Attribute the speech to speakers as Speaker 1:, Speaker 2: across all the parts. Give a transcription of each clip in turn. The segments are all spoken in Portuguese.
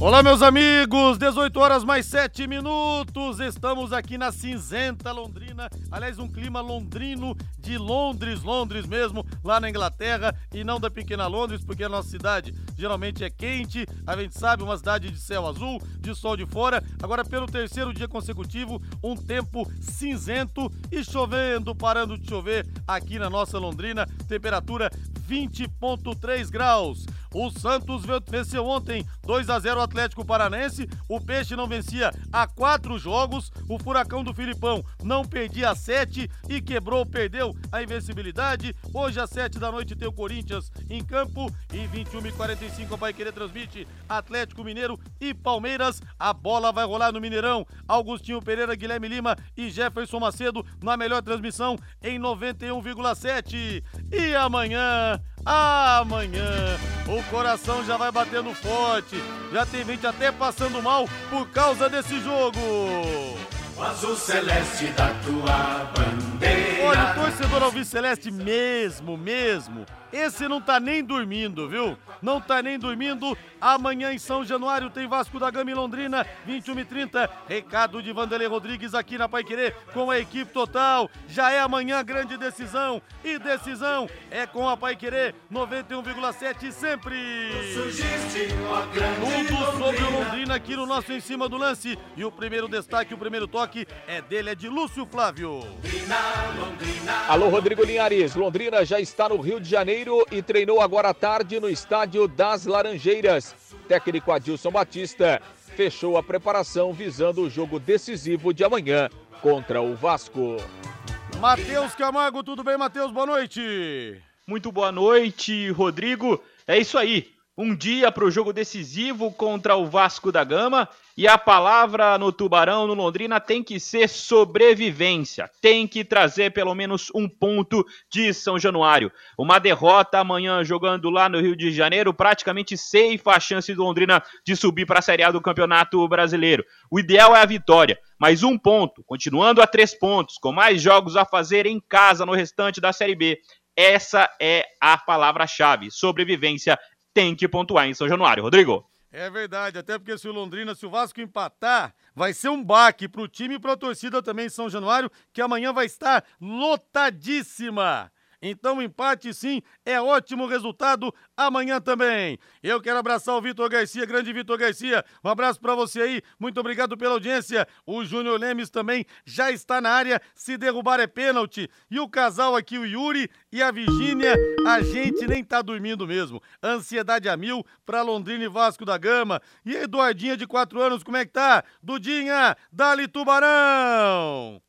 Speaker 1: Olá, meus amigos, 18 horas mais 7 minutos. Estamos aqui na cinzenta Londrina. Aliás, um clima londrino de Londres, Londres mesmo, lá na Inglaterra e não da pequena Londres, porque a nossa cidade geralmente é quente. A gente sabe, uma cidade de céu azul, de sol de fora. Agora, pelo terceiro dia consecutivo, um tempo cinzento e chovendo, parando de chover aqui na nossa Londrina. Temperatura 20,3 graus. O Santos venceu ontem 2 a 0 o Atlético Paranense. O Peixe não vencia há quatro jogos. O Furacão do Filipão não perdia sete e quebrou, perdeu a invencibilidade. Hoje às sete da noite tem o Corinthians em campo e 21 e 45 vai querer transmite Atlético Mineiro e Palmeiras. A bola vai rolar no Mineirão. Augustinho Pereira, Guilherme Lima e Jefferson Macedo na melhor transmissão em 91,7. E amanhã amanhã. O coração já vai batendo forte. Já tem gente até passando mal por causa desse jogo.
Speaker 2: O azul celeste da tua bandeira.
Speaker 1: Olha, o torcedor Alves Celeste mesmo, mesmo. Esse não tá nem dormindo, viu? Não tá nem dormindo. Amanhã em São Januário tem Vasco da Gama em Londrina, 21 e 30. Recado de Vanderlei Rodrigues aqui na Pai Querer com a equipe total. Já é amanhã grande decisão. E decisão é com a Pai Querer 91,7 sempre. Tudo sobre o Londrina aqui no nosso Em Cima do Lance. E o primeiro destaque, o primeiro toque é dele, é de Lúcio Flávio.
Speaker 3: Alô, Rodrigo Linhares. Londrina já está no Rio de Janeiro e treinou agora à tarde no estádio das Laranjeiras. Técnico Adilson Batista fechou a preparação visando o jogo decisivo de amanhã contra o Vasco.
Speaker 1: Matheus Camargo, tudo bem, Matheus? Boa noite.
Speaker 4: Muito boa noite, Rodrigo. É isso aí. Um dia para o jogo decisivo contra o Vasco da Gama e a palavra no Tubarão, no Londrina, tem que ser sobrevivência. Tem que trazer pelo menos um ponto de São Januário. Uma derrota amanhã jogando lá no Rio de Janeiro praticamente ceifa a chance do Londrina de subir para a Série A do Campeonato Brasileiro. O ideal é a vitória, mas um ponto, continuando a três pontos, com mais jogos a fazer em casa no restante da Série B. Essa é a palavra-chave. Sobrevivência tem que pontuar em São Januário. Rodrigo.
Speaker 1: É verdade, até porque se o Londrina, se o Vasco empatar, vai ser um baque pro time e pra torcida também em São Januário, que amanhã vai estar lotadíssima. Então, empate sim é ótimo resultado amanhã também. Eu quero abraçar o Vitor Garcia, grande Vitor Garcia. Um abraço para você aí. Muito obrigado pela audiência. O Júnior Lemes também já está na área. Se derrubar é pênalti. E o casal aqui, o Yuri e a Virgínia, a gente nem tá dormindo mesmo. Ansiedade a mil para Londrina e Vasco da Gama. E Eduardinha de quatro anos, como é que tá? Dudinha, Dali Tubarão!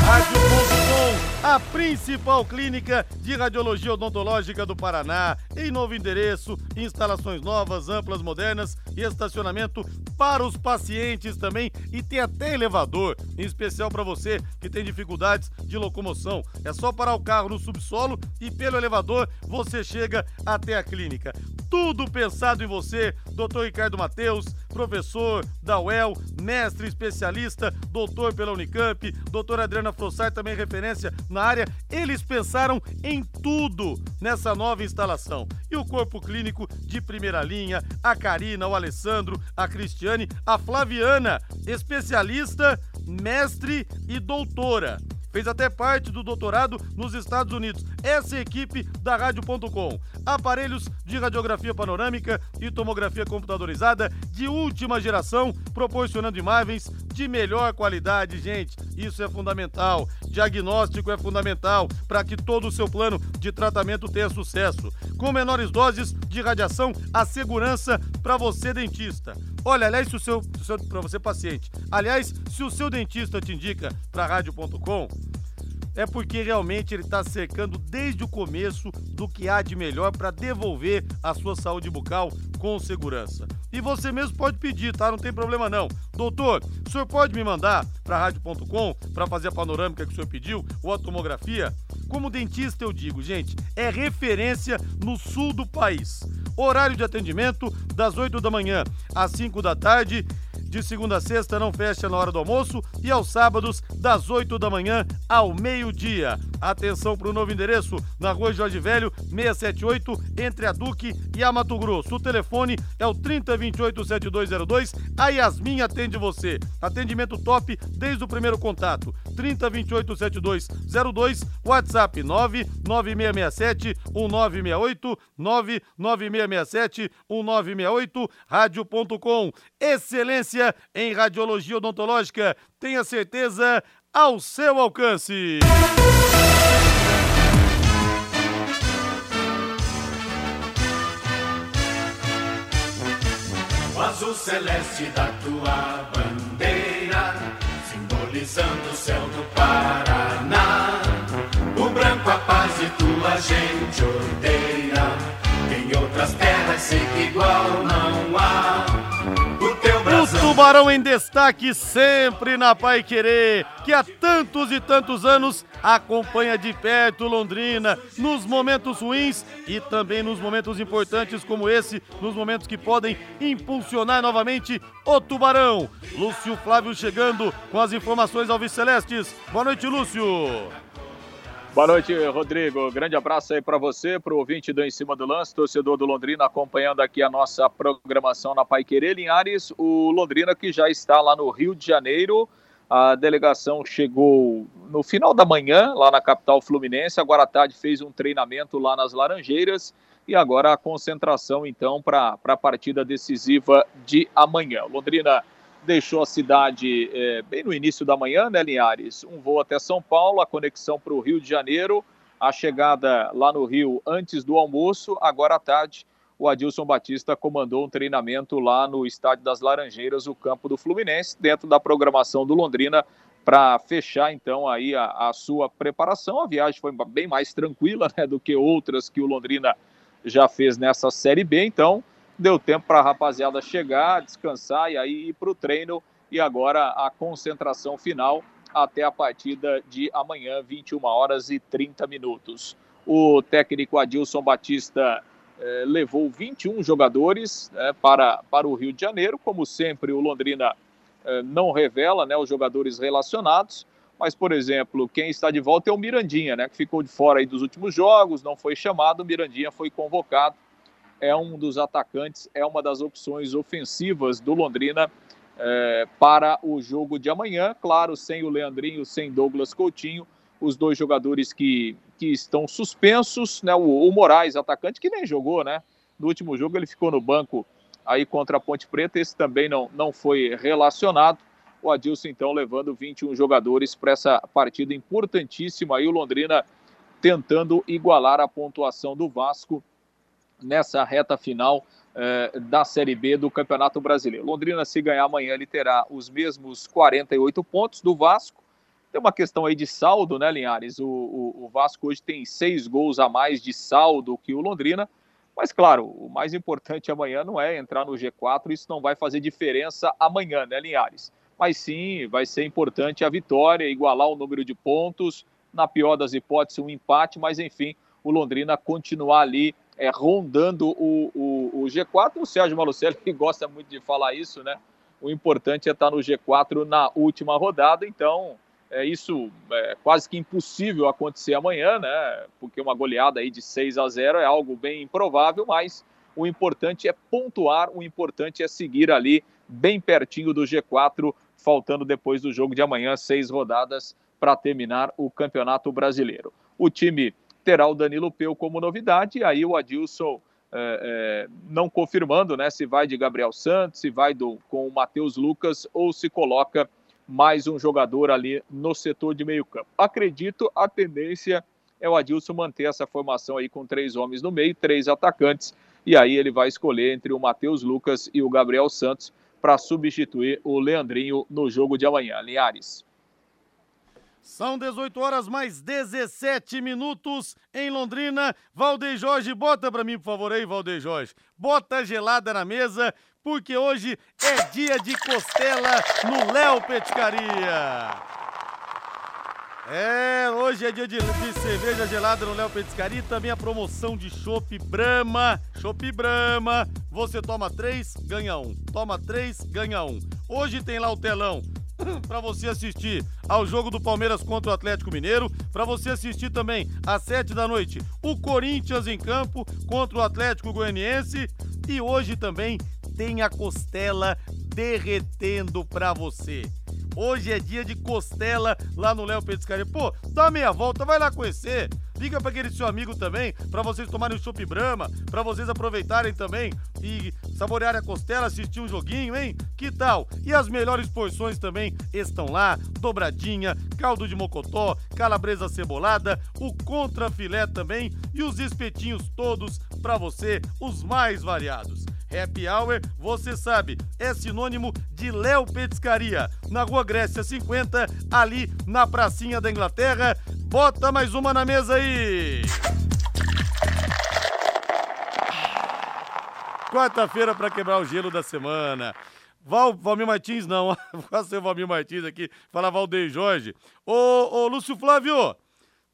Speaker 1: Rádio.com, a principal clínica de radiologia odontológica do Paraná, em novo endereço, instalações novas, amplas, modernas e estacionamento para os pacientes também e tem até elevador, em especial para você que tem dificuldades de locomoção. É só parar o carro no subsolo e pelo elevador você chega até a clínica. Tudo pensado em você, Dr. Ricardo Mateus, professor da UEL, mestre especialista, doutor pela Unicamp, doutora Adriana Frossar, também referência na área. Eles pensaram em tudo nessa nova instalação. E o corpo clínico de primeira linha, a Karina, o Alessandro, a Cristiane, a Flaviana, especialista, mestre e doutora fez até parte do doutorado nos Estados Unidos. Essa é equipe da Rádio.com. Aparelhos de radiografia panorâmica e tomografia computadorizada de última geração, proporcionando imagens de melhor qualidade, gente. Isso é fundamental. Diagnóstico é fundamental para que todo o seu plano de tratamento tenha sucesso. Com menores doses de radiação, a segurança para você, dentista. Olha, aliás, se o seu, seu para você paciente. Aliás, se o seu dentista te indica para rádio.com, é porque realmente ele está cercando desde o começo do que há de melhor para devolver a sua saúde bucal com segurança. E você mesmo pode pedir, tá? Não tem problema não. Doutor, o senhor pode me mandar para rádio.com para fazer a panorâmica que o senhor pediu ou a tomografia? Como dentista eu digo, gente, é referência no sul do país. Horário de atendimento das 8 da manhã às 5 da tarde de segunda a sexta não fecha na hora do almoço e aos sábados das 8 da manhã ao meio-dia. Atenção para o novo endereço na Rua Jorge Velho, 678, entre a Duque e a Mato Grosso. O telefone é o 3028-7202. A Yasmin atende você. Atendimento top desde o primeiro contato. 3028-7202, WhatsApp 99667 1968 99667 1968, rádio.com. Excelência em radiologia odontológica. Tenha certeza ao seu alcance.
Speaker 2: O azul celeste da tua bandeira, simbolizando o céu do Paraná. O branco a paz e tua gente odeia. Em outras terras sei que igual não
Speaker 1: Tubarão em destaque sempre na Pai Querer, que há tantos e tantos anos acompanha de perto Londrina nos momentos ruins e também nos momentos importantes como esse, nos momentos que podem impulsionar novamente o Tubarão. Lúcio Flávio chegando com as informações ao Celestes. Boa noite, Lúcio.
Speaker 3: Boa noite, Rodrigo. Grande abraço aí para você, para o ouvinte do Em Cima do Lance, torcedor do Londrina, acompanhando aqui a nossa programação na Pai Querer Linhares. O Londrina que já está lá no Rio de Janeiro. A delegação chegou no final da manhã, lá na capital fluminense. Agora à tarde fez um treinamento lá nas Laranjeiras. E agora a concentração, então, para a partida decisiva de amanhã. Londrina deixou a cidade é, bem no início da manhã, né, Linhares? Um voo até São Paulo, a conexão para o Rio de Janeiro, a chegada lá no Rio antes do almoço. Agora à tarde, o Adilson Batista comandou um treinamento lá no Estádio das Laranjeiras, o campo do Fluminense, dentro da programação do Londrina, para fechar então aí a, a, sua preparação. A viagem foi bem mais tranquila né, do que outras que o Londrina já fez nessa Série B, então deu tempo para a rapaziada chegar, descansar e aí ir para o treino. E agora a concentração final até a partida de amanhã, 21 horas e 30 minutos. O técnico Adilson Batista eh, levou 21 jogadores eh, para, para o Rio de Janeiro. Como sempre, o Londrina eh, não revela né, os jogadores relacionados. Mas, por exemplo, quem está de volta é o Mirandinha, né, que ficou de fora aí dos últimos jogos, não foi chamado. O Mirandinha foi convocado é um dos atacantes, é uma das opções ofensivas do Londrina é, para o jogo de amanhã. Claro, sem o Leandrinho, sem Douglas Coutinho, os dois jogadores que, que estão suspensos, né? O, o Moraes, atacante, que nem jogou, né? No último jogo ele ficou no banco aí contra a Ponte Preta, esse também não, não foi relacionado. O Adilson, então, levando 21 jogadores para essa partida importantíssima aí, o Londrina tentando igualar a pontuação do Vasco nessa reta final eh, da Série B do Campeonato Brasileiro. Londrina, se ganhar amanhã, ele terá os mesmos 48 pontos do Vasco. Tem uma questão aí de saldo, né, Linhares? O, o, o Vasco hoje tem seis gols a mais de saldo que o Londrina. Mas, claro, o mais importante amanhã não é entrar no G4, isso não vai fazer diferença amanhã, né, Linhares? Mas sim, vai ser importante a vitória, igualar o número de pontos, na pior das hipóteses, um empate, mas enfim, o Londrina continuar ali é, rondando o, o, o, G4. O Sérgio Malucelli gosta muito de falar isso, né? O importante é estar no G4 na última rodada, então é isso é quase que impossível acontecer amanhã, né? Porque uma goleada aí de 6 a 0 é algo bem improvável, mas o importante é pontuar, o importante é seguir ali bem pertinho do G4, faltando depois do jogo de amanhã seis rodadas para terminar o Campeonato Brasileiro. O time terá o Danilo Peu como novidade, e aí o Adilson é, é, não confirmando né, se vai de Gabriel Santos, se vai do, com o Matheus Lucas ou se coloca mais um jogador ali no setor de meio campo. Acredito a tendência é o Adilson manter essa formação aí com três homens no meio, três atacantes, e aí ele vai escolher entre o Matheus Lucas e o Gabriel Santos para substituir o Leandrinho no jogo de amanhã. Linhares.
Speaker 1: São 18 horas mais 17 minutos em Londrina. Valdeir Jorge, bota para mim, por favor, aí, Valdeir Jorge. Bota gelada na mesa, porque hoje é dia de costela no Léo Petiscaria. É, hoje é dia de, de cerveja gelada no Léo Petiscaria também a promoção de chopp Brahma. Chopp Brahma você toma três, ganha um. Toma três, ganha um. Hoje tem lá o telão para você assistir ao jogo do Palmeiras contra o Atlético Mineiro, para você assistir também às sete da noite o Corinthians em campo contra o Atlético Goianiense e hoje também tem a costela derretendo para você. Hoje é dia de costela lá no Léo Petiscaria. Pô, dá meia volta, vai lá conhecer. Liga para aquele seu amigo também, para vocês tomarem o chopp Brahma, para vocês aproveitarem também e saborearem a costela, assistir um joguinho, hein? Que tal? E as melhores porções também estão lá: dobradinha, caldo de mocotó, calabresa cebolada, o contrafilé também e os espetinhos todos para você, os mais variados. Happy Hour, você sabe, é sinônimo de Léo Petiscaria, na Rua Grécia 50, ali na pracinha da Inglaterra. Bota mais uma na mesa aí! Quarta-feira para quebrar o gelo da semana. Val, Valmir Martins não, faça o Valmir Martins aqui, fala Valdeir Jorge. Ô, ô Lúcio Flávio,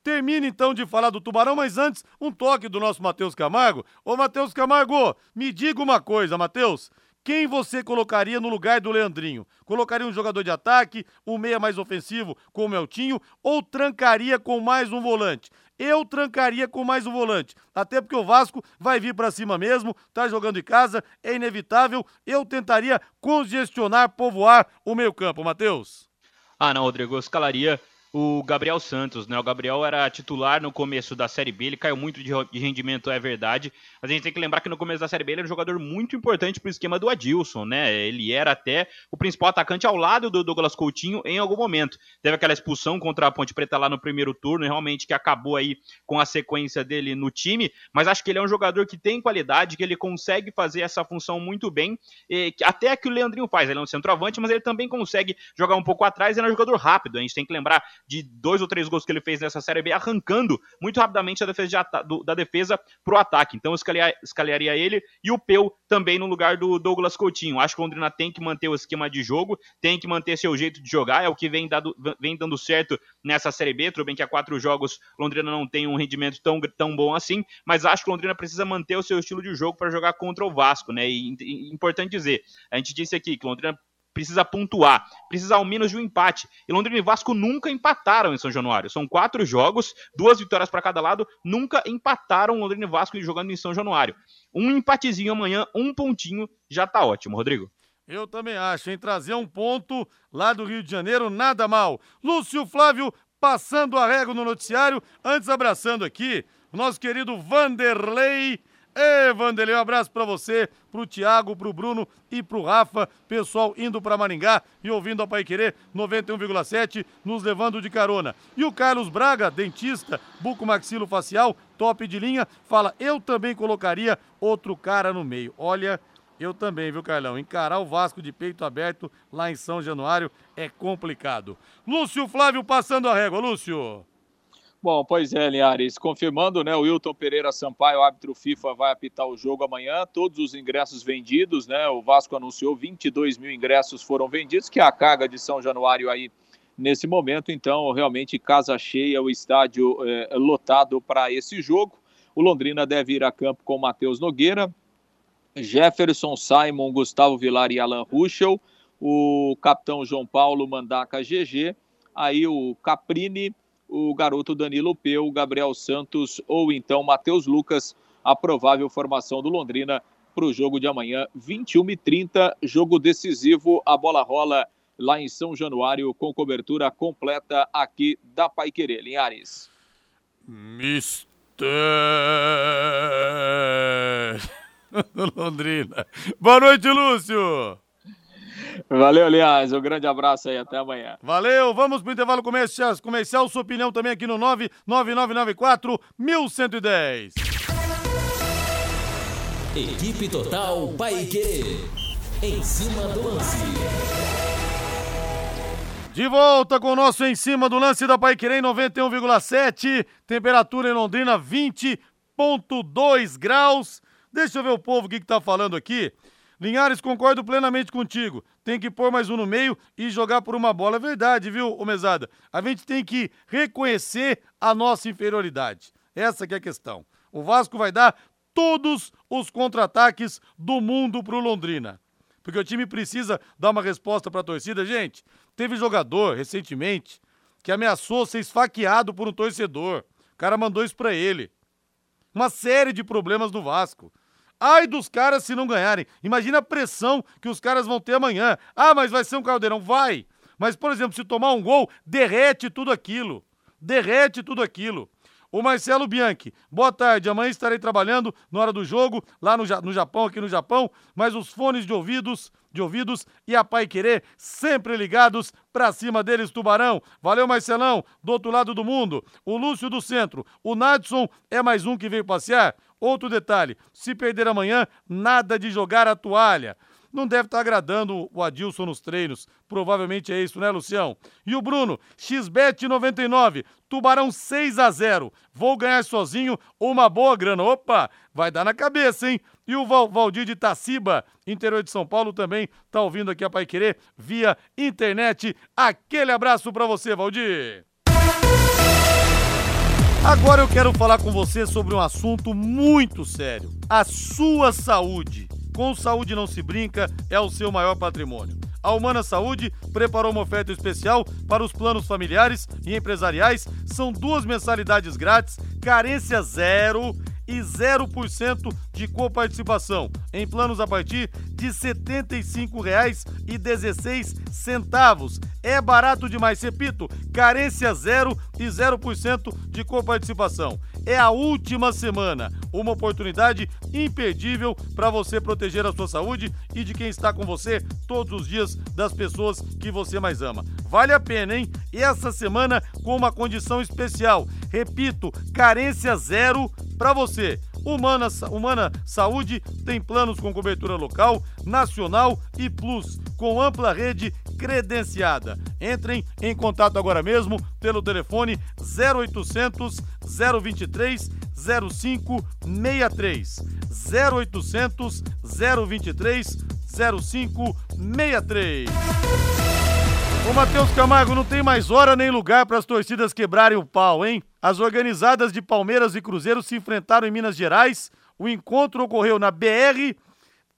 Speaker 1: Termina então de falar do Tubarão, mas antes, um toque do nosso Matheus Camargo. Ô, Matheus Camargo, me diga uma coisa, Matheus. Quem você colocaria no lugar do Leandrinho? Colocaria um jogador de ataque, um meia mais ofensivo com o Meltinho, ou trancaria com mais um volante? Eu trancaria com mais um volante, até porque o Vasco vai vir para cima mesmo, tá jogando em casa, é inevitável. Eu tentaria congestionar, povoar o meio-campo, Matheus.
Speaker 4: Ah, não, Rodrigo, eu escalaria o Gabriel Santos, né? O Gabriel era titular no começo da Série B, ele caiu muito de rendimento, é verdade. Mas a gente tem que lembrar que no começo da Série B ele era um jogador muito importante para o esquema do Adilson, né? Ele era até o principal atacante ao lado do Douglas Coutinho em algum momento. Teve aquela expulsão contra a Ponte Preta lá no primeiro turno, realmente que acabou aí com a sequência dele no time. Mas acho que ele é um jogador que tem qualidade, que ele consegue fazer essa função muito bem. E, até que o Leandrinho faz. Ele é um centroavante, mas ele também consegue jogar um pouco atrás. Ele é um jogador rápido. A gente tem que lembrar de dois ou três gols que ele fez nessa Série B, arrancando muito rapidamente a defesa de do, da defesa pro ataque. Então eu escalaria ele e o Peu também no lugar do Douglas Coutinho. Acho que o Londrina tem que manter o esquema de jogo, tem que manter seu jeito de jogar, é o que vem, dado, vem dando certo nessa Série B. Tudo bem que há quatro jogos Londrina não tem um rendimento tão, tão bom assim, mas acho que o Londrina precisa manter o seu estilo de jogo para jogar contra o Vasco, né? E, e importante dizer, a gente disse aqui que o Londrina precisa pontuar, precisa ao menos de um empate. E Londrina e Vasco nunca empataram em São Januário. São quatro jogos, duas vitórias para cada lado, nunca empataram Londrina e Vasco jogando em São Januário. Um empatezinho amanhã, um pontinho, já tá ótimo, Rodrigo.
Speaker 1: Eu também acho, em trazer um ponto lá do Rio de Janeiro, nada mal. Lúcio Flávio passando a régua no noticiário, antes abraçando aqui o nosso querido Vanderlei Ê, Vanderlei, um abraço para você, pro Thiago, pro Bruno e pro Rafa, pessoal indo para Maringá e ouvindo a Pai Querer 91,7, nos levando de carona. E o Carlos Braga, dentista, buco maxilo facial, top de linha, fala: "Eu também colocaria outro cara no meio". Olha, eu também, viu, Carlão? Encarar o Vasco de peito aberto lá em São Januário é complicado. Lúcio Flávio passando a régua, Lúcio.
Speaker 3: Bom, pois é, Linhares, confirmando, né, o Wilton Pereira Sampaio, árbitro FIFA, vai apitar o jogo amanhã, todos os ingressos vendidos, né, o Vasco anunciou 22 mil ingressos foram vendidos, que é a carga de São Januário aí nesse momento, então realmente casa cheia, o estádio é, lotado para esse jogo, o Londrina deve ir a campo com Matheus Nogueira, Jefferson, Simon, Gustavo Vilar e Alan Ruschel, o capitão João Paulo Mandaca GG, aí o Caprini, o garoto Danilo Peu, Gabriel Santos ou então Matheus Lucas, a provável formação do Londrina para o jogo de amanhã, 21 e 30, jogo decisivo, a bola rola lá em São Januário com cobertura completa aqui da Paiquerê, Linhares.
Speaker 1: Mister Londrina. Boa noite, Lúcio.
Speaker 3: Valeu, aliás. Um grande abraço aí. Até amanhã.
Speaker 1: Valeu. Vamos para o intervalo comercial. comercial. Sua opinião também aqui no 99994 1110.
Speaker 5: Equipe Total Paique. Em cima do lance.
Speaker 1: De volta com o nosso Em Cima do Lance da Paiquerê 91,7. Temperatura em Londrina 20,2 graus. Deixa eu ver o povo o que, que tá falando aqui. Linhares, concordo plenamente contigo. Tem que pôr mais um no meio e jogar por uma bola. É verdade, viu, ô Mesada? A gente tem que reconhecer a nossa inferioridade. Essa que é a questão. O Vasco vai dar todos os contra-ataques do mundo pro Londrina. Porque o time precisa dar uma resposta para a torcida. Gente, teve jogador recentemente que ameaçou ser esfaqueado por um torcedor. O cara mandou isso para ele. Uma série de problemas no Vasco. Ai dos caras se não ganharem. Imagina a pressão que os caras vão ter amanhã. Ah, mas vai ser um caldeirão. Vai. Mas, por exemplo, se tomar um gol, derrete tudo aquilo. Derrete tudo aquilo. O Marcelo Bianchi, boa tarde. Amanhã estarei trabalhando na hora do jogo, lá no, no Japão, aqui no Japão, mas os fones de ouvidos, de ouvidos e a Pai Querer sempre ligados pra cima deles, Tubarão. Valeu, Marcelão, do outro lado do mundo. O Lúcio do Centro, o Nadson é mais um que veio passear. Outro detalhe: se perder amanhã, nada de jogar a toalha não deve estar agradando o Adilson nos treinos. Provavelmente é isso, né, Lucião? E o Bruno, XBET 99, Tubarão 6 a 0. Vou ganhar sozinho uma boa grana. Opa, vai dar na cabeça, hein? E o Val Valdir de Taciba, interior de São Paulo, também tá ouvindo aqui a Pai Querer via internet. Aquele abraço para você, Valdir. Agora eu quero falar com você sobre um assunto muito sério: a sua saúde. Com saúde não se brinca, é o seu maior patrimônio. A Humana Saúde preparou uma oferta especial para os planos familiares e empresariais. São duas mensalidades grátis, carência zero e 0% de coparticipação em planos a partir de R$ 75,16. É barato demais, repito, carência zero e 0% de coparticipação. É a última semana, uma oportunidade imperdível para você proteger a sua saúde e de quem está com você todos os dias das pessoas que você mais ama. Vale a pena, hein? Essa semana com uma condição especial. Repito, carência zero para você. Humana, Humana Saúde tem planos com cobertura local, nacional e plus, com ampla rede credenciada. Entrem em contato agora mesmo pelo telefone 0800 023 0563. 0800 023 0563. Ô Matheus Camargo, não tem mais hora nem lugar para as torcidas quebrarem o pau, hein? As organizadas de Palmeiras e Cruzeiro se enfrentaram em Minas Gerais. O encontro ocorreu na BR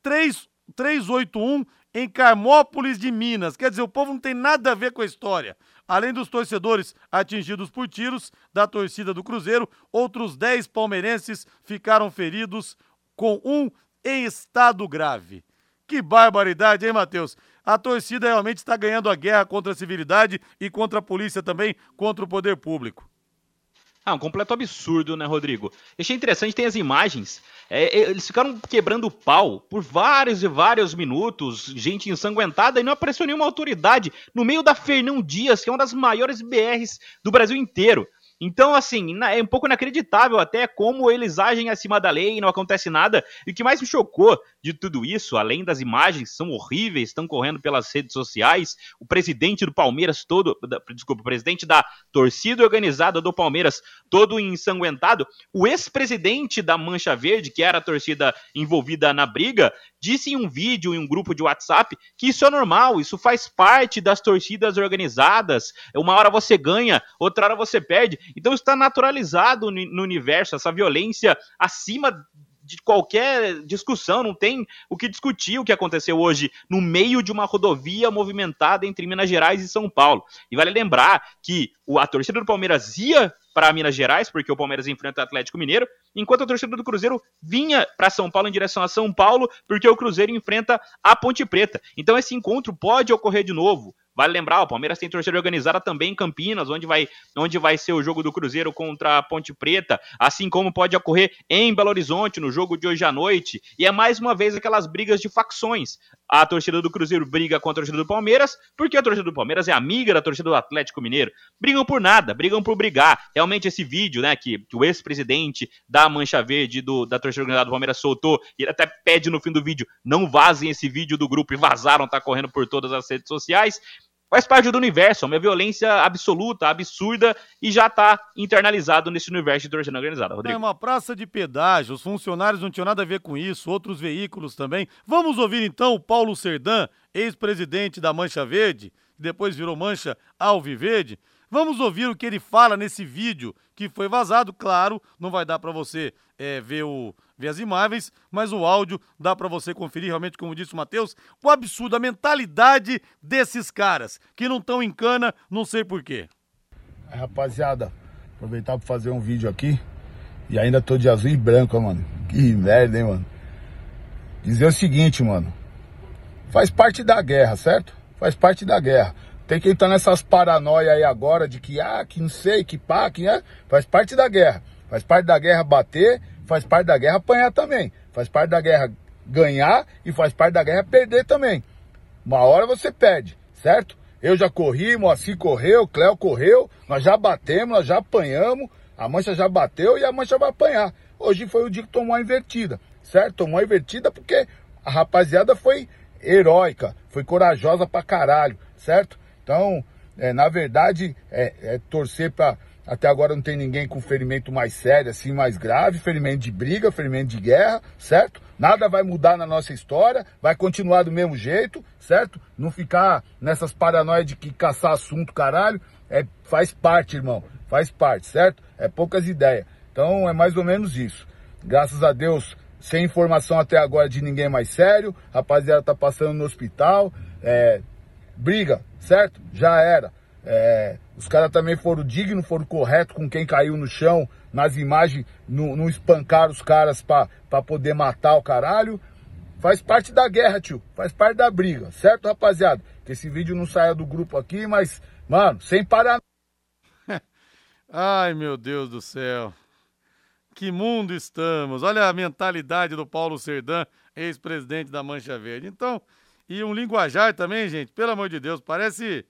Speaker 1: 381 em Carmópolis de Minas. Quer dizer, o povo não tem nada a ver com a história. Além dos torcedores atingidos por tiros da torcida do Cruzeiro, outros 10 palmeirenses ficaram feridos, com um em estado grave. Que barbaridade, hein, Matheus? A torcida realmente está ganhando a guerra contra a civilidade e contra a polícia também, contra o poder público.
Speaker 4: Ah, um completo absurdo, né, Rodrigo? Achei interessante, tem as imagens. É, é, eles ficaram quebrando pau por vários e vários minutos, gente ensanguentada, e não apareceu nenhuma autoridade no meio da Fernão Dias, que é uma das maiores BRs do Brasil inteiro. Então, assim, é um pouco inacreditável até como eles agem acima da lei e não acontece nada. E o que mais me chocou de tudo isso, além das imagens que são horríveis, estão correndo pelas redes sociais, o presidente do Palmeiras todo, desculpa, o presidente da torcida organizada do Palmeiras todo ensanguentado, o ex-presidente da Mancha Verde, que era a torcida envolvida na briga, disse em um vídeo, em um grupo de WhatsApp, que isso é normal, isso faz parte das torcidas organizadas. Uma hora você ganha, outra hora você perde. Então está naturalizado no universo essa violência acima de qualquer discussão, não tem o que discutir o que aconteceu hoje no meio de uma rodovia movimentada entre Minas Gerais e São Paulo. E vale lembrar que a torcida do Palmeiras ia para Minas Gerais, porque o Palmeiras enfrenta o Atlético Mineiro, enquanto a torcida do Cruzeiro vinha para São Paulo em direção a São Paulo, porque o Cruzeiro enfrenta a Ponte Preta. Então esse encontro pode ocorrer de novo. Vale lembrar, o Palmeiras tem torcida organizada também em Campinas, onde vai, onde vai ser o jogo do Cruzeiro contra a Ponte Preta, assim como pode ocorrer em Belo Horizonte, no jogo de hoje à noite. E é mais uma vez aquelas brigas de facções. A torcida do Cruzeiro briga com a torcida do Palmeiras, porque a torcida do Palmeiras é amiga da torcida do Atlético Mineiro. Brigam por nada, brigam por brigar. Realmente esse vídeo, né, que, que o ex-presidente da Mancha Verde do, da torcida organizada do Palmeiras soltou, e ele até pede no fim do vídeo, não vazem esse vídeo do grupo, e vazaram, tá correndo por todas as redes sociais faz parte do universo, é uma violência absoluta, absurda e já está internalizado nesse universo de torcida organizada. Rodrigo.
Speaker 1: É uma praça de pedágio, os funcionários não tinham nada a ver com isso, outros veículos também. Vamos ouvir então o Paulo Serdã, ex-presidente da Mancha Verde, depois virou Mancha Alviverde. Vamos ouvir o que ele fala nesse vídeo que foi vazado. Claro, não vai dar para você é, ver, o, ver as imagens, mas o áudio dá para você conferir realmente, como disse o Matheus, o absurdo, a mentalidade desses caras que não estão em cana, não sei porquê.
Speaker 6: É, rapaziada, aproveitar para fazer um vídeo aqui e ainda tô de azul e branco, mano. Que merda, hein, mano. Dizer o seguinte, mano. Faz parte da guerra, certo? Faz parte da guerra. Tem que entrar nessas paranoia aí agora de que, ah, que não sei, que pá, que é. Faz parte da guerra. Faz parte da guerra bater, faz parte da guerra apanhar também. Faz parte da guerra ganhar e faz parte da guerra perder também. Uma hora você perde, certo? Eu já corri, Moacir correu, Cléo correu, nós já batemos, nós já apanhamos, a mancha já bateu e a mancha vai apanhar. Hoje foi o dia que tomou a invertida, certo? Tomou a invertida porque a rapaziada foi heróica, foi corajosa pra caralho, certo? Então, é, na verdade, é, é torcer para até agora não tem ninguém com ferimento mais sério, assim, mais grave, ferimento de briga, ferimento de guerra, certo? Nada vai mudar na nossa história, vai continuar do mesmo jeito, certo? Não ficar nessas paranoias de que caçar assunto, caralho, é, faz parte, irmão, faz parte, certo? É poucas ideias. Então é mais ou menos isso. Graças a Deus, sem informação até agora de ninguém mais sério, rapaziada tá passando no hospital, é, briga, certo? Já era. É, os caras também foram dignos, foram corretos com quem caiu no chão, nas imagens, não, não espancaram os caras pra poder matar o caralho. Faz parte da guerra, tio. Faz parte da briga, certo, rapaziada? Que esse vídeo não saia do grupo aqui, mas, mano, sem parar.
Speaker 1: Ai, meu Deus do céu. Que mundo estamos. Olha a mentalidade do Paulo Serdã, ex-presidente da Mancha Verde. Então, e um linguajar também, gente, pelo amor de Deus, parece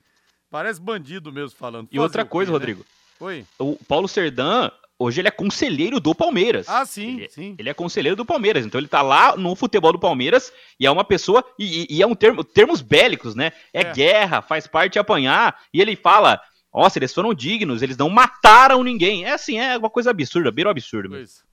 Speaker 1: parece bandido mesmo falando.
Speaker 4: E outra coisa, quê, Rodrigo. Né?
Speaker 1: Oi.
Speaker 4: O Paulo Serdã, hoje ele é conselheiro do Palmeiras.
Speaker 1: Ah, sim,
Speaker 4: ele,
Speaker 1: sim.
Speaker 4: Ele é conselheiro do Palmeiras, então ele tá lá no futebol do Palmeiras e é uma pessoa, e, e é um termo, termos bélicos, né? É, é, guerra, faz parte apanhar, e ele fala, nossa, eles foram dignos, eles não mataram ninguém. É assim, é uma coisa absurda, beira absurdo. Pois.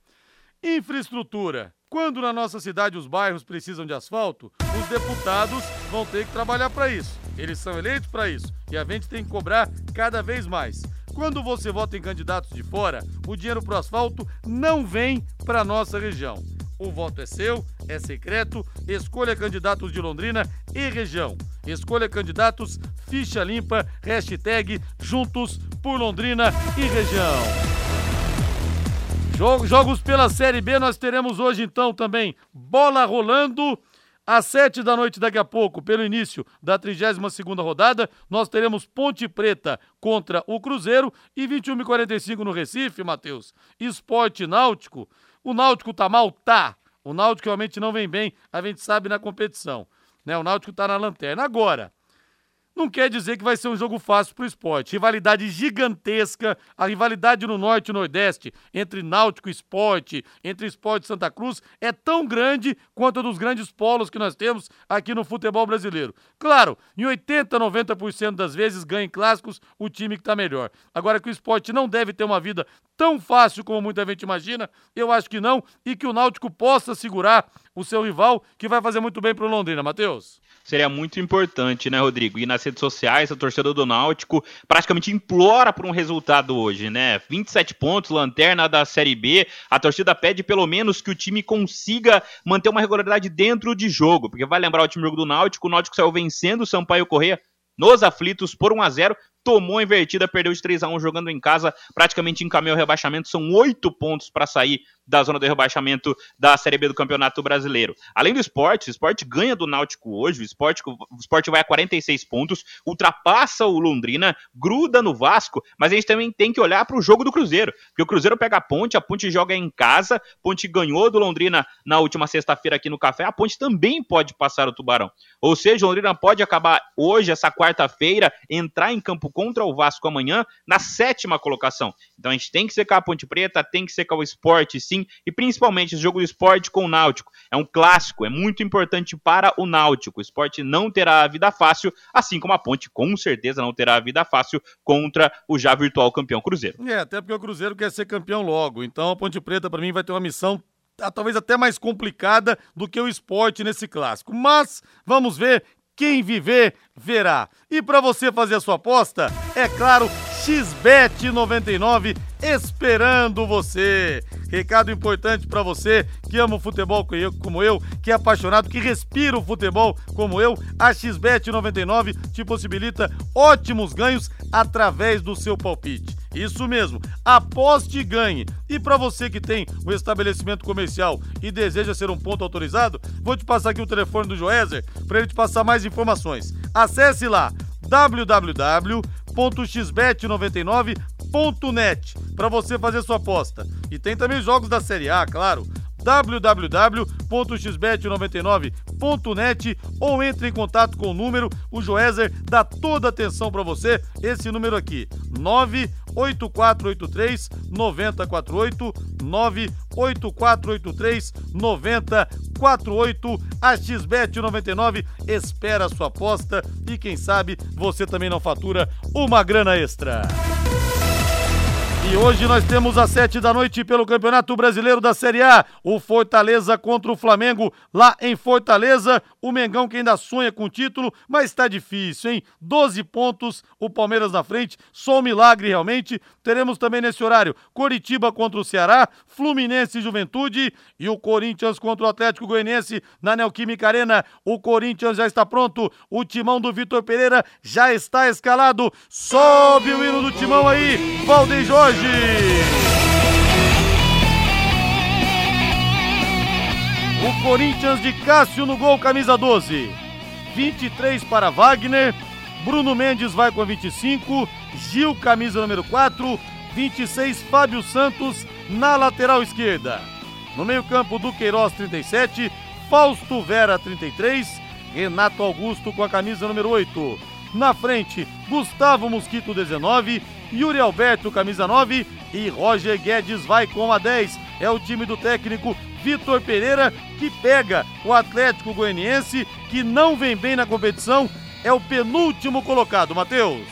Speaker 1: Infraestrutura. Quando na nossa cidade os bairros precisam de asfalto, os deputados vão ter que trabalhar para isso. Eles são eleitos para isso e a gente tem que cobrar cada vez mais. Quando você vota em candidatos de fora, o dinheiro para o asfalto não vem para nossa região. O voto é seu, é secreto. Escolha candidatos de Londrina e região. Escolha candidatos, ficha limpa, hashtag Juntos por Londrina e região. Jogos pela Série B nós teremos hoje então também bola rolando às sete da noite daqui a pouco, pelo início da 32 segunda rodada, nós teremos Ponte Preta contra o Cruzeiro e 21 e 45 no Recife, Matheus. Esporte Náutico. O Náutico tá mal? Tá. O Náutico realmente não vem bem, a gente sabe na competição. Né? O Náutico tá na lanterna. Agora, não quer dizer que vai ser um jogo fácil para o esporte. Rivalidade gigantesca, a rivalidade no Norte e Nordeste entre Náutico e Esporte, entre Esporte e Santa Cruz, é tão grande quanto a dos grandes polos que nós temos aqui no futebol brasileiro. Claro, em 80, 90% das vezes ganha em clássicos o time que está melhor. Agora que o esporte não deve ter uma vida tão fácil como muita gente imagina, eu acho que não, e que o Náutico possa segurar o seu rival, que vai fazer muito bem para o Londrina, Matheus
Speaker 4: seria muito importante, né, Rodrigo? E nas redes sociais, a torcida do Náutico praticamente implora por um resultado hoje, né? 27 pontos, lanterna da Série B. A torcida pede pelo menos que o time consiga manter uma regularidade dentro de jogo, porque vai lembrar o time jogo do Náutico, o Náutico saiu vencendo o Sampaio Correia nos aflitos por 1 a 0 tomou a invertida, perdeu de 3 a 1 jogando em casa, praticamente encaminhou o rebaixamento. São oito pontos para sair da zona de rebaixamento da Série B do Campeonato Brasileiro. Além do esporte, o esporte ganha do Náutico hoje, o esporte, o esporte vai a 46 pontos, ultrapassa o Londrina, gruda no Vasco, mas a gente também tem que olhar para o jogo do Cruzeiro, porque o Cruzeiro pega a Ponte, a Ponte joga em casa, a Ponte ganhou do Londrina na última sexta-feira aqui no Café, a Ponte também pode passar o Tubarão. Ou seja, o Londrina pode acabar hoje, essa quarta-feira, entrar em campo contra o Vasco amanhã na sétima colocação. Então a gente tem que secar a Ponte Preta, tem que secar o esporte, sim, e principalmente esse jogo do esporte com o Náutico. É um clássico, é muito importante para o Náutico. O esporte não terá a vida fácil, assim como a Ponte com certeza não terá a vida fácil contra o já virtual campeão Cruzeiro.
Speaker 1: É, até porque o Cruzeiro quer ser campeão logo. Então a Ponte Preta, para mim, vai ter uma missão talvez até mais complicada do que o esporte nesse clássico. Mas vamos ver quem viver, verá. E para você fazer a sua aposta, é claro, XBET 99 esperando você. Recado importante para você que ama o futebol como eu, que é apaixonado, que respira o futebol como eu. A XBET 99 te possibilita ótimos ganhos através do seu palpite. Isso mesmo, aposte e ganhe. E para você que tem um estabelecimento comercial e deseja ser um ponto autorizado, vou te passar aqui o telefone do Joézer para ele te passar mais informações. Acesse lá www.xbet99.net para você fazer sua aposta. E tem também jogos da Série A, claro www.xbet99.net ou entre em contato com o número, o Joézer dá toda atenção para você, esse número aqui, 98483 9048 98483 9048 a XBET 99 espera a sua aposta e quem sabe você também não fatura uma grana extra. E hoje nós temos às sete da noite pelo Campeonato Brasileiro da Série A, o Fortaleza contra o Flamengo lá em Fortaleza. O Mengão que ainda sonha com o título, mas está difícil, hein? 12 pontos, o Palmeiras na frente, só um milagre realmente. Teremos também nesse horário Coritiba contra o Ceará, Fluminense e Juventude e o Corinthians contra o Atlético Goianiense na Neoquímica Arena. O Corinthians já está pronto, o timão do Vitor Pereira já está escalado. Sobe o hino do timão aí, Valdeir Jorge hoje. O Corinthians de Cássio no gol, camisa 12. 23 para Wagner. Bruno Mendes vai com 25. Gil, camisa número 4. 26, Fábio Santos na lateral esquerda. No meio-campo, Duqueiroz, 37. Fausto Vera, 33. Renato Augusto com a camisa número 8. Na frente, Gustavo Mosquito, 19. Yuri Alberto, camisa 9 e Roger Guedes vai com a 10. É o time do técnico Vitor Pereira que pega o Atlético Goianiense, que não vem bem na competição, é o penúltimo colocado, Matheus.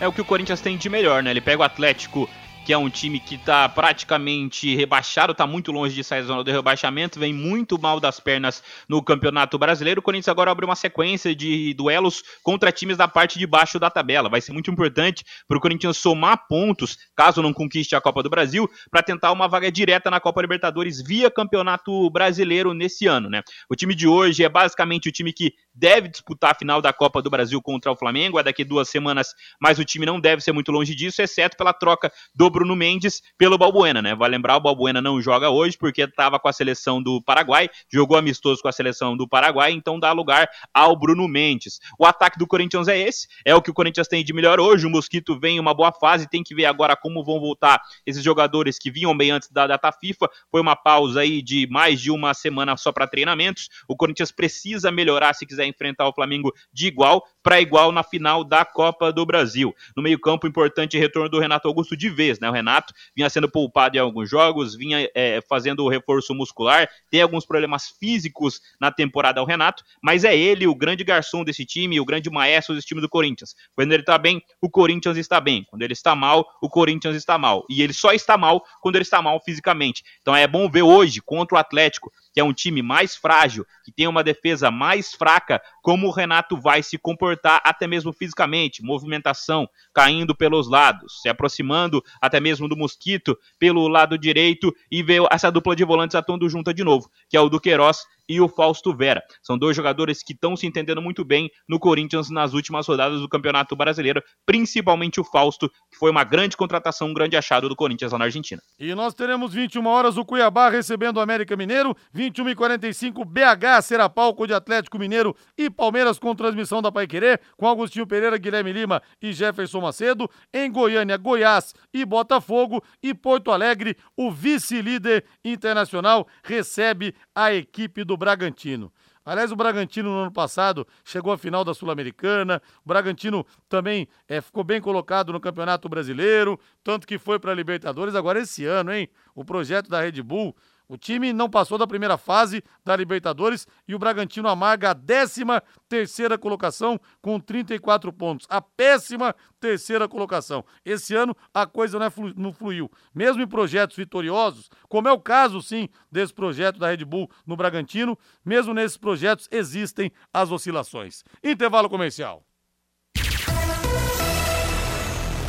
Speaker 4: É o que o Corinthians tem de melhor, né? Ele pega o Atlético que é um time que está praticamente rebaixado, está muito longe de sair da zona do rebaixamento, vem muito mal das pernas no Campeonato Brasileiro. O Corinthians agora abre uma sequência de duelos contra times da parte de baixo da tabela. Vai ser muito importante para o Corinthians somar pontos, caso não conquiste a Copa do Brasil, para tentar uma vaga direta na Copa Libertadores via Campeonato Brasileiro nesse ano, né? O time de hoje é basicamente o time que deve disputar a final da Copa do Brasil contra o Flamengo, é daqui duas semanas, mas o time não deve ser muito longe disso, exceto pela troca do Bruno Mendes pelo Balbuena, né? Vai lembrar, o Balbuena não joga hoje porque estava com a seleção do Paraguai, jogou amistoso com a seleção do Paraguai, então dá lugar ao Bruno Mendes. O ataque do Corinthians é esse, é o que o Corinthians tem de melhor hoje. O Mosquito vem em uma boa fase, tem que ver agora como vão voltar esses jogadores que vinham bem antes da data FIFA. Foi uma pausa aí de mais de uma semana só para treinamentos. O Corinthians precisa melhorar se quiser enfrentar o Flamengo de igual para igual na final da Copa do Brasil. No meio-campo, importante retorno do Renato Augusto de vez, né? O Renato vinha sendo poupado em alguns jogos, vinha é, fazendo o reforço muscular, tem alguns problemas físicos na temporada o Renato, mas é ele o grande garçom desse time, o grande maestro desse time do Corinthians. Quando ele está bem, o Corinthians está bem. Quando ele está mal, o Corinthians está mal. E ele só está mal quando ele está mal fisicamente. Então é bom ver hoje contra o Atlético que é um time mais frágil, que tem uma defesa mais fraca, como o Renato vai se comportar até mesmo fisicamente, movimentação, caindo pelos lados, se aproximando até mesmo do Mosquito pelo lado direito e ver essa dupla de volantes atuando junta de novo, que é o Duqueiroz e o Fausto Vera. São dois jogadores que estão se entendendo muito bem no Corinthians nas últimas rodadas do Campeonato Brasileiro, principalmente o Fausto, que foi uma grande contratação, um grande achado do Corinthians lá na Argentina.
Speaker 1: E nós teremos 21 horas o Cuiabá recebendo o América Mineiro, 21 e 45 BH será palco de Atlético Mineiro e Palmeiras com transmissão da Paiquerê, com Agostinho Pereira, Guilherme Lima e Jefferson Macedo. Em Goiânia, Goiás e Botafogo e Porto Alegre, o vice-líder internacional recebe a equipe do Bragantino. Aliás, o Bragantino no ano passado chegou à final da Sul-Americana. O Bragantino também é, ficou bem colocado no Campeonato Brasileiro, tanto que foi para a Libertadores. Agora, esse ano, hein? O projeto da Red Bull, O time não passou da primeira fase da Libertadores e o Bragantino amarga a 13 terceira colocação com 34 pontos. A péssima terceira colocação. Esse ano a coisa não, é flu não fluiu. Mesmo em projetos vitoriosos, como é o caso sim desse projeto da Red Bull no Bragantino, mesmo nesses projetos existem as oscilações. Intervalo comercial.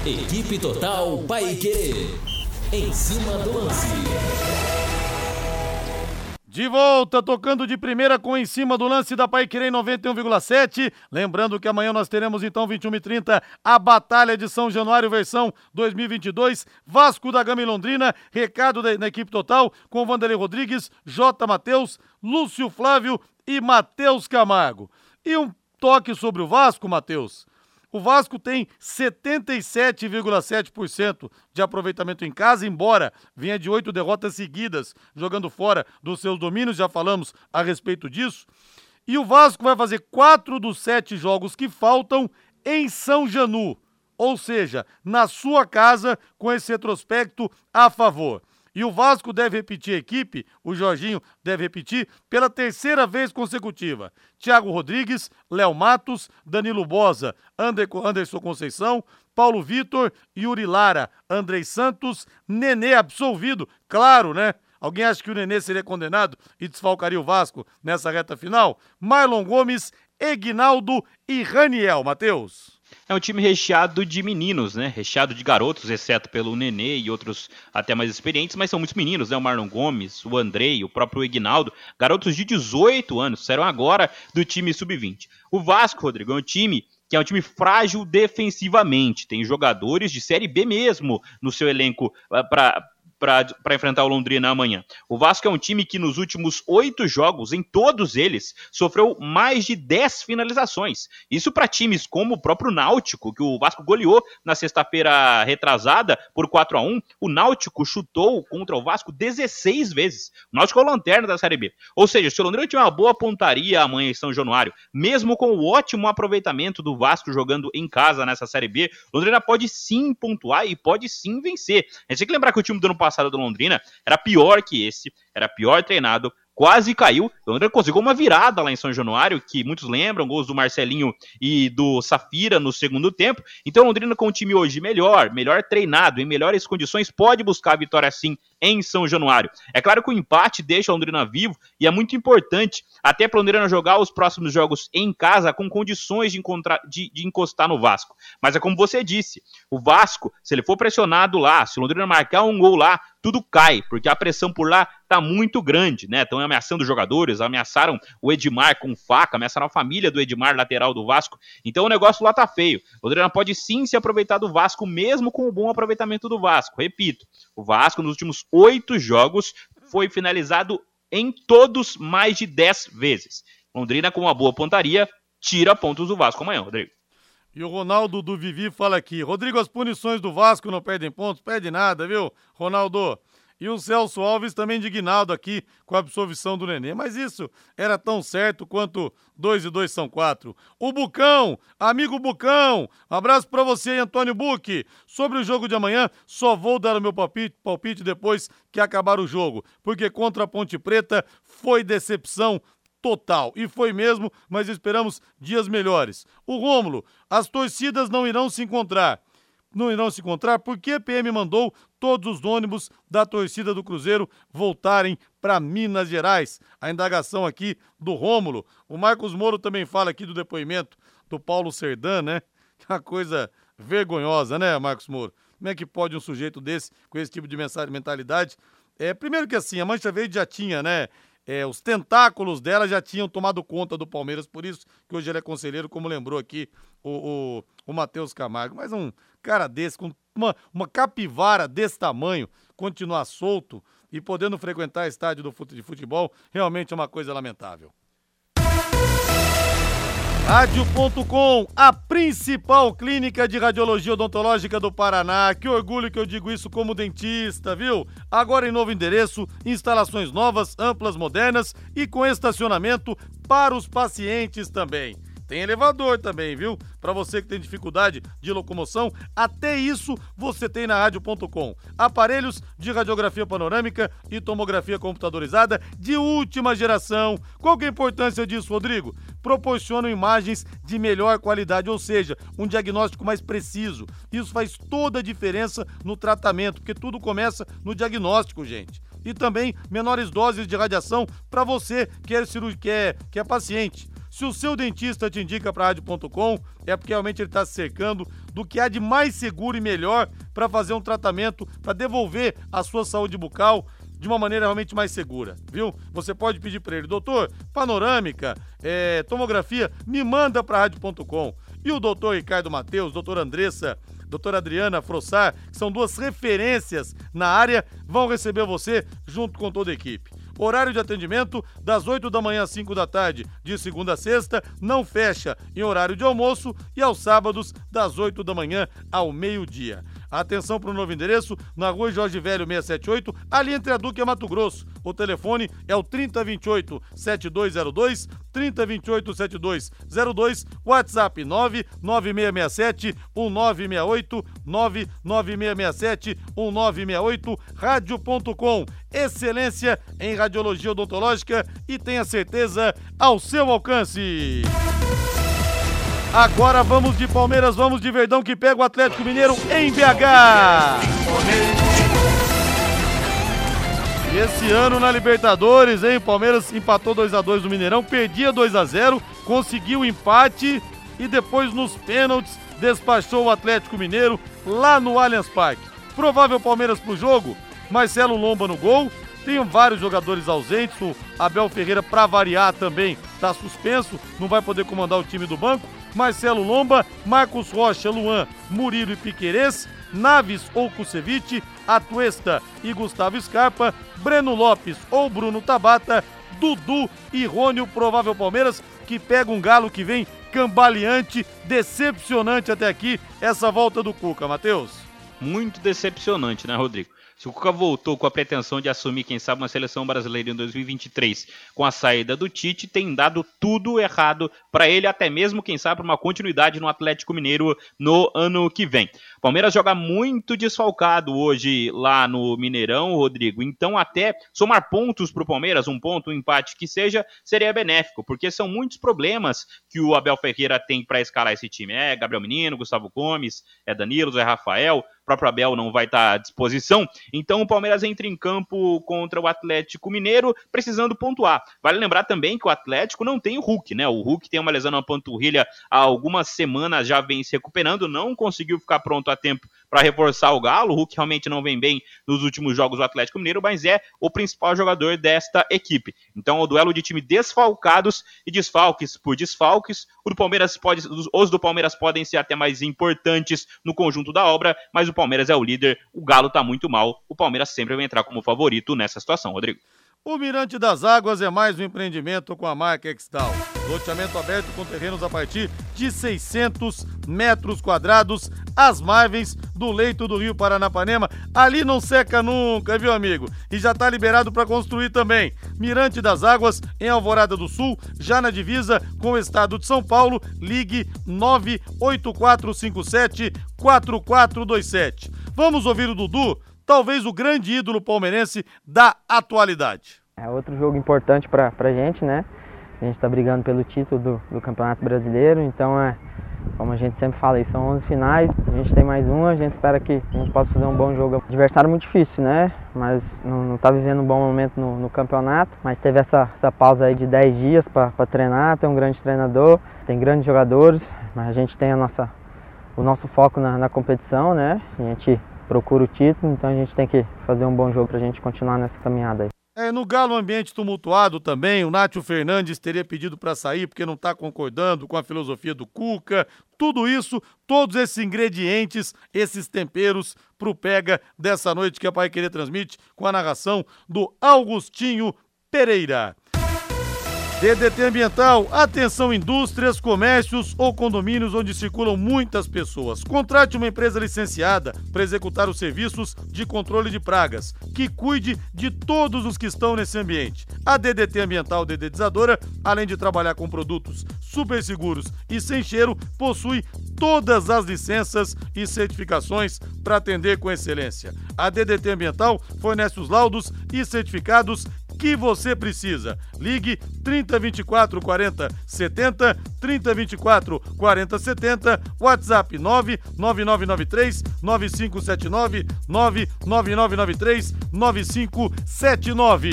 Speaker 5: Equipe Total Paique. Em cima do lance.
Speaker 1: De volta, tocando de primeira com em cima do lance da Paiquerê 91,7. Lembrando que amanhã nós teremos então 21 e 30 a Batalha de São Januário versão 2022. Vasco da Gama e Londrina. Recado da equipe total com Vanderlei Rodrigues, J. Matheus, Lúcio Flávio e Matheus Camargo. E um toque sobre o Vasco, Matheus. O Vasco tem 77,7% de aproveitamento em casa, embora venha de oito derrotas seguidas jogando fora dos seus domínios, já falamos a respeito disso. E o Vasco vai fazer quatro dos sete jogos que faltam em São Janu, ou seja, na sua casa, com esse retrospecto a favor. E o Vasco deve repetir a equipe, o Jorginho deve repetir, pela terceira vez consecutiva. Thiago Rodrigues, Léo Matos, Danilo Bosa, Anderson Conceição, Paulo Vitor, Yuri Lara, Andrei Santos, Nenê absolvido, claro, né? Alguém acha que o Nenê seria condenado e desfalcaria o Vasco nessa reta final? Marlon Gomes, Egnaldo e Raniel, Matheus.
Speaker 4: É um time recheado de meninos, né? Recheado de garotos, exceto pelo Nenê e outros até mais experientes, mas são muitos meninos, né? O Marlon Gomes, o Andrei, o próprio Ignaldo, garotos de 18 anos, serão agora do time sub-20. O Vasco, Rodrigo, é um time que é um time frágil defensivamente. Tem jogadores de Série B mesmo no seu elenco ah, para para enfrentar o Londrina amanhã. O Vasco é um time que nos últimos oito jogos, em todos eles, sofreu mais de dez finalizações. Isso para times como o próprio Náutico, que o Vasco goleou na sexta-feira retrasada por 4 a 1 O Náutico chutou contra o Vasco 16 vezes. O Náutico é o lanterna da Série B. Ou seja, se o Londrina tiver uma boa pontaria amanhã em São Januário, mesmo com o ótimo aproveitamento do Vasco jogando em casa nessa Série B, Londrina pode sim pontuar e pode sim vencer. A gente tem que lembrar que o time do ano passado passada do Londrina era pior que esse, era pior treinado, quase caiu. O Londrina conseguiu uma virada lá em São Januário, que muitos lembram, gols do Marcelinho e do Safira no segundo tempo. Então, o Londrina com um time hoje melhor, melhor treinado, em melhores condições, pode buscar a vitória sim em São Januário. É claro que o empate deixa o Londrina vivo e é muito importante até para o Londrina jogar os próximos jogos em casa com condições de, encontrar, de, de, encostar no Vasco. Mas é como você disse, o Vasco, se ele for pressionado lá, se o Londrina marcar um gol lá, tudo cai, porque a pressão por lá tá muito grande, né? Estão ameaçando jogadores, ameaçaram o Edmar com faca, ameaçaram a família do Edmar, lateral do Vasco. Então o negócio lá tá feio. O Londrina pode sim se aproveitar do Vasco, mesmo com o bom aproveitamento do Vasco. Repito, o Vasco nos últimos oito jogos foi finalizado em todos mais de dez vezes. Londrina com uma boa pontaria tira pontos do Vasco amanhã, Rodrigo.
Speaker 1: E o Ronaldo do Vivi fala aqui: Rodrigo, as punições do Vasco não perdem pontos? Perde nada, viu, Ronaldo? E o Celso Alves também indignado aqui com a absolvição do Nenê. Mas isso era tão certo quanto dois e dois são quatro. O Bucão, amigo Bucão, abraço para você, Antônio Buque. Sobre o jogo de amanhã, só vou dar o meu palpite, palpite depois que acabar o jogo, porque contra a Ponte Preta foi decepção total. E foi mesmo, mas esperamos dias melhores. O Rômulo, as torcidas não irão se encontrar. Não irão se encontrar porque a PM mandou todos os ônibus da torcida do Cruzeiro voltarem para Minas Gerais. A indagação aqui do Rômulo. O Marcos Moro também fala aqui do depoimento do Paulo Serdan, né? Uma coisa vergonhosa, né, Marcos Moro? Como é que pode um sujeito desse, com esse tipo de mentalidade? É, primeiro que assim, a Mancha Verde já tinha, né? É, os tentáculos dela já tinham tomado conta do Palmeiras, por isso que hoje ele é conselheiro, como lembrou aqui o, o, o Matheus Camargo. Mas um cara desse, com uma, uma capivara desse tamanho, continuar solto e podendo frequentar estádio do fute, de futebol, realmente é uma coisa lamentável. Rádio.com, a principal clínica de radiologia odontológica do Paraná. Que orgulho que eu digo isso como dentista, viu? Agora em novo endereço, instalações novas, amplas, modernas e com estacionamento para os pacientes também. tem elevador também, viu? Para você que tem dificuldade de locomoção, até isso você tem na rádio.com. Aparelhos de radiografia panorâmica e tomografia computadorizada de última geração. Qual que é a importância disso, Rodrigo? Proporcionam imagens de melhor qualidade, ou seja, um diagnóstico mais preciso. Isso faz toda a diferença no tratamento, porque tudo começa no diagnóstico, gente e também menores doses de radiação para você que é, que, é, que é paciente. Se o seu dentista te indica para rádio.com, é porque realmente ele está se cercando do que há de mais seguro e melhor para fazer um tratamento, para devolver a sua saúde bucal de uma maneira realmente mais segura, viu? Você pode pedir para ele, doutor, panorâmica, é, tomografia, me manda para rádio.com. E o doutor Ricardo Matheus, doutor Andressa, doutora Adriana Frossar, que são duas referências na área, vão receber você junto com toda a equipe. Horário de atendimento das 8 da manhã às 5 da tarde, de segunda a sexta, não fecha em horário de almoço e aos sábados das 8 da manhã ao meio-dia. Atenção para o novo endereço, na rua Jorge Velho 678, ali entre a Duque e Mato Grosso. O telefone é o 3028 7202, 3028 7202, WhatsApp 99667 1968, 99667 1968, rádio.com. Excelência em radiologia odontológica e tenha certeza ao seu alcance. Agora vamos de Palmeiras, vamos de Verdão que pega o Atlético Mineiro em BH. E esse ano na Libertadores, hein? Palmeiras empatou 2 a 2 no Mineirão, perdia 2 a 0, conseguiu o empate e depois nos pênaltis despachou o Atlético Mineiro lá no Allianz Parque. Provável Palmeiras pro jogo, Marcelo Lomba no gol, tem vários jogadores ausentes, o Abel Ferreira, para variar, também está suspenso, não vai poder comandar o time do banco. Marcelo Lomba, Marcos Rocha, Luan, Murilo e Piquerez, Naves ou Kusevich, Atuesta e Gustavo Scarpa, Breno Lopes ou Bruno Tabata, Dudu e Rony, o provável Palmeiras, que pega um galo que vem cambaleante, decepcionante até aqui, essa volta do Cuca, Matheus.
Speaker 4: Muito decepcionante, né, Rodrigo? Se o Cuca voltou com a pretensão de assumir, quem sabe, uma seleção brasileira em 2023 com a saída do Tite, tem dado tudo errado para ele, até mesmo, quem sabe, uma continuidade no Atlético Mineiro no ano que vem. Palmeiras joga muito desfalcado hoje lá no Mineirão, Rodrigo. Então, até somar pontos para o Palmeiras, um ponto, um empate que seja, seria benéfico, porque são muitos problemas que o Abel Ferreira tem para escalar esse time. É Gabriel Menino, Gustavo Gomes, é Danilo, Zé Rafael próprio Abel não vai estar à disposição. Então o Palmeiras entra em campo contra o Atlético Mineiro, precisando pontuar. Vale lembrar também que o Atlético não tem o Hulk, né? O Hulk tem uma lesão na panturrilha há algumas semanas, já vem se recuperando, não conseguiu ficar pronto a tempo para reforçar o Galo. O Hulk realmente não vem bem nos últimos jogos do Atlético Mineiro, mas é o principal jogador desta equipe. Então, o duelo de time desfalcados e desfalques por desfalques. O do Palmeiras pode, os do Palmeiras podem ser até mais importantes no conjunto da obra, mas o Palmeiras é o líder, o Galo tá muito mal. O Palmeiras sempre vai entrar como favorito nessa situação, Rodrigo.
Speaker 1: O Mirante das Águas é mais um empreendimento com a marca Extal. Loteamento aberto com terrenos a partir de 600 metros quadrados, às margens do leito do Rio Paranapanema. Ali não seca nunca, viu, amigo? E já está liberado para construir também. Mirante das Águas, em Alvorada do Sul, já na divisa com o estado de São Paulo. Ligue 98457 4427. Vamos ouvir o Dudu talvez o grande ídolo palmeirense da atualidade.
Speaker 7: É outro jogo importante para a gente, né? A gente está brigando pelo título do, do, Campeonato Brasileiro, então é, como a gente sempre fala, são 11 finais, a gente tem mais uma, a gente espera que a gente possa fazer um bom jogo. Adversário muito difícil, né? Mas não está vivendo um bom momento no, no, campeonato, mas teve essa, essa pausa aí de 10 dias para treinar, tem um grande treinador, tem grandes jogadores, mas a gente tem a nossa, o nosso foco na, na competição, né? A gente procura o título, então a gente tem que fazer um bom jogo para a gente continuar nessa caminhada aí.
Speaker 1: É, no Galo, ambiente tumultuado também. O Nátio Fernandes teria pedido para sair porque não está concordando com a filosofia do Cuca. Tudo isso, todos esses ingredientes, esses temperos para o Pega dessa noite que a Pai Querer transmite com a narração do Augustinho Pereira. DDT Ambiental, atenção indústrias, comércios ou condomínios onde circulam muitas pessoas. Contrate uma empresa licenciada para executar os serviços de controle de pragas, que cuide de todos os que estão nesse ambiente. A DDT Ambiental Dedetizadora, além de trabalhar com produtos super seguros e sem cheiro, possui todas as licenças e certificações para atender com excelência. A DDT Ambiental fornece os laudos e certificados que você precisa. Ligue 3024 40 70, 3024 40 70, WhatsApp 99993 9579, 99993 9579.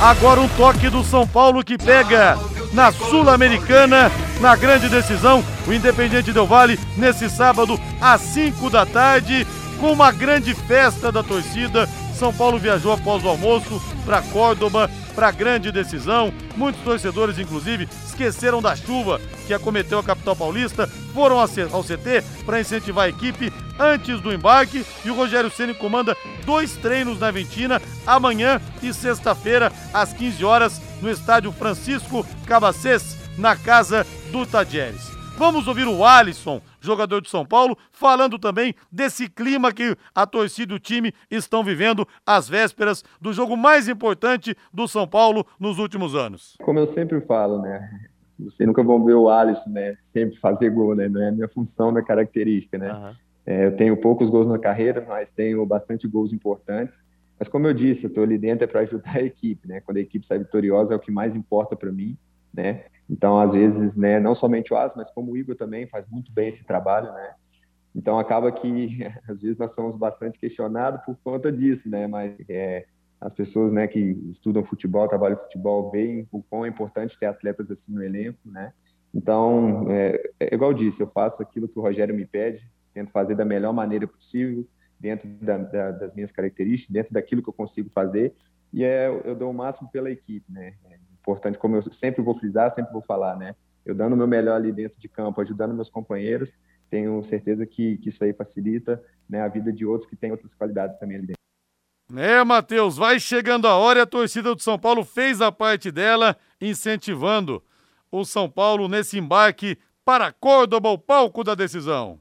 Speaker 1: Agora um toque do São Paulo que pega na Sul-Americana, na grande decisão, o Independente Del Vale, nesse sábado, às 5 da tarde, com uma grande festa da torcida são Paulo viajou após o almoço para Córdoba para grande decisão. Muitos torcedores, inclusive, esqueceram da chuva que acometeu a capital paulista, foram ao CT para incentivar a equipe antes do embarque e o Rogério Ceni comanda dois treinos na Aventina amanhã e sexta-feira às 15 horas no estádio Francisco Cabacés, na casa do Tadieres. Vamos ouvir o Alisson, jogador de São Paulo, falando também desse clima que a torcida e o time estão vivendo às vésperas do jogo mais importante do São Paulo nos últimos anos.
Speaker 8: Como eu sempre falo, né? Você nunca vão ver o Alisson, né? Sempre fazer gol, né? Não é a minha função, minha característica, né? Uhum. É, eu tenho poucos gols na carreira, mas tenho bastante gols importantes. Mas como eu disse, eu estou ali dentro é para ajudar a equipe, né? Quando a equipe sai vitoriosa é o que mais importa para mim, né? Então, às vezes, né, não somente o As, mas como o Igor também faz muito bem esse trabalho, né? Então, acaba que, às vezes, nós somos bastante questionados por conta disso, né? Mas é, as pessoas né, que estudam futebol, trabalham futebol, veem o quão é importante ter atletas assim no elenco, né? Então, é, é igual eu disse, eu faço aquilo que o Rogério me pede, tento fazer da melhor maneira possível, dentro da, da, das minhas características, dentro daquilo que eu consigo fazer, e é, eu dou o máximo pela equipe, né? Importante, como eu sempre vou frisar, sempre vou falar, né? Eu dando o meu melhor ali dentro de campo, ajudando meus companheiros, tenho certeza que, que isso aí facilita né, a vida de outros que têm outras qualidades também ali dentro.
Speaker 1: É, Matheus, vai chegando a hora e a torcida do São Paulo fez a parte dela, incentivando o São Paulo nesse embarque para Córdoba, o palco da decisão.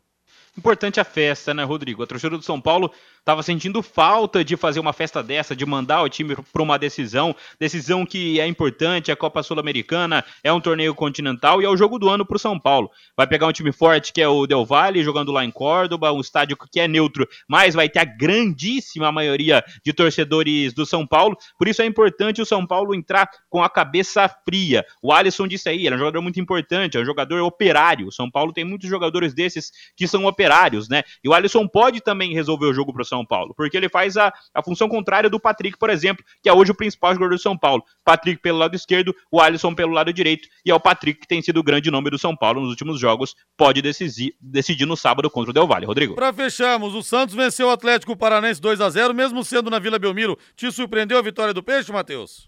Speaker 4: Importante a festa, né, Rodrigo? A torcida do São Paulo estava sentindo falta de fazer uma festa dessa, de mandar o time para uma decisão, decisão que é importante, a Copa Sul-Americana, é um torneio continental e é o jogo do ano para o São Paulo. Vai pegar um time forte que é o Del Valle, jogando lá em Córdoba, um estádio que é neutro, mas vai ter a grandíssima maioria de torcedores do São Paulo, por isso é importante o São Paulo entrar com a cabeça fria. O Alisson disse aí, ele é um jogador muito importante, é um jogador operário. O São Paulo tem muitos jogadores desses que são operários, né? E o Alisson pode também resolver o jogo para o São são Paulo, porque ele faz a, a função contrária do Patrick, por exemplo, que é hoje o principal jogador do São Paulo. Patrick pelo lado esquerdo, o Alisson pelo lado direito, e é o Patrick que tem sido o grande nome do São Paulo nos últimos jogos, pode decidir, decidir no sábado contra o Del Valle. Rodrigo.
Speaker 1: Para fecharmos, o Santos venceu o Atlético Paranense 2 a 0 mesmo sendo na Vila Belmiro. Te surpreendeu a vitória do Peixe, Matheus?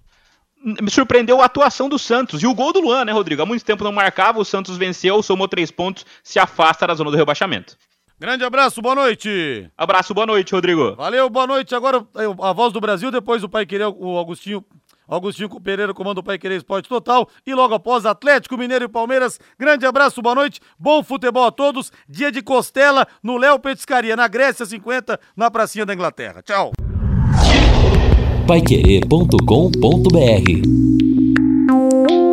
Speaker 4: me surpreendeu a atuação do Santos e o gol do Luan, né, Rodrigo? Há muito tempo não marcava, o Santos venceu, somou três pontos, se afasta da zona do rebaixamento.
Speaker 1: Grande abraço, boa noite.
Speaker 4: Abraço, boa noite, Rodrigo.
Speaker 1: Valeu, boa noite. Agora a voz do Brasil, depois o Pai Querer, o Augustinho. Augustinho Pereira comanda o Pai Querer Esporte Total e logo após Atlético Mineiro e Palmeiras. Grande abraço, boa noite, bom futebol a todos. Dia de costela no Léo Petiscaria, na Grécia 50, na pracinha da Inglaterra. Tchau.
Speaker 5: Paiquerê.com.br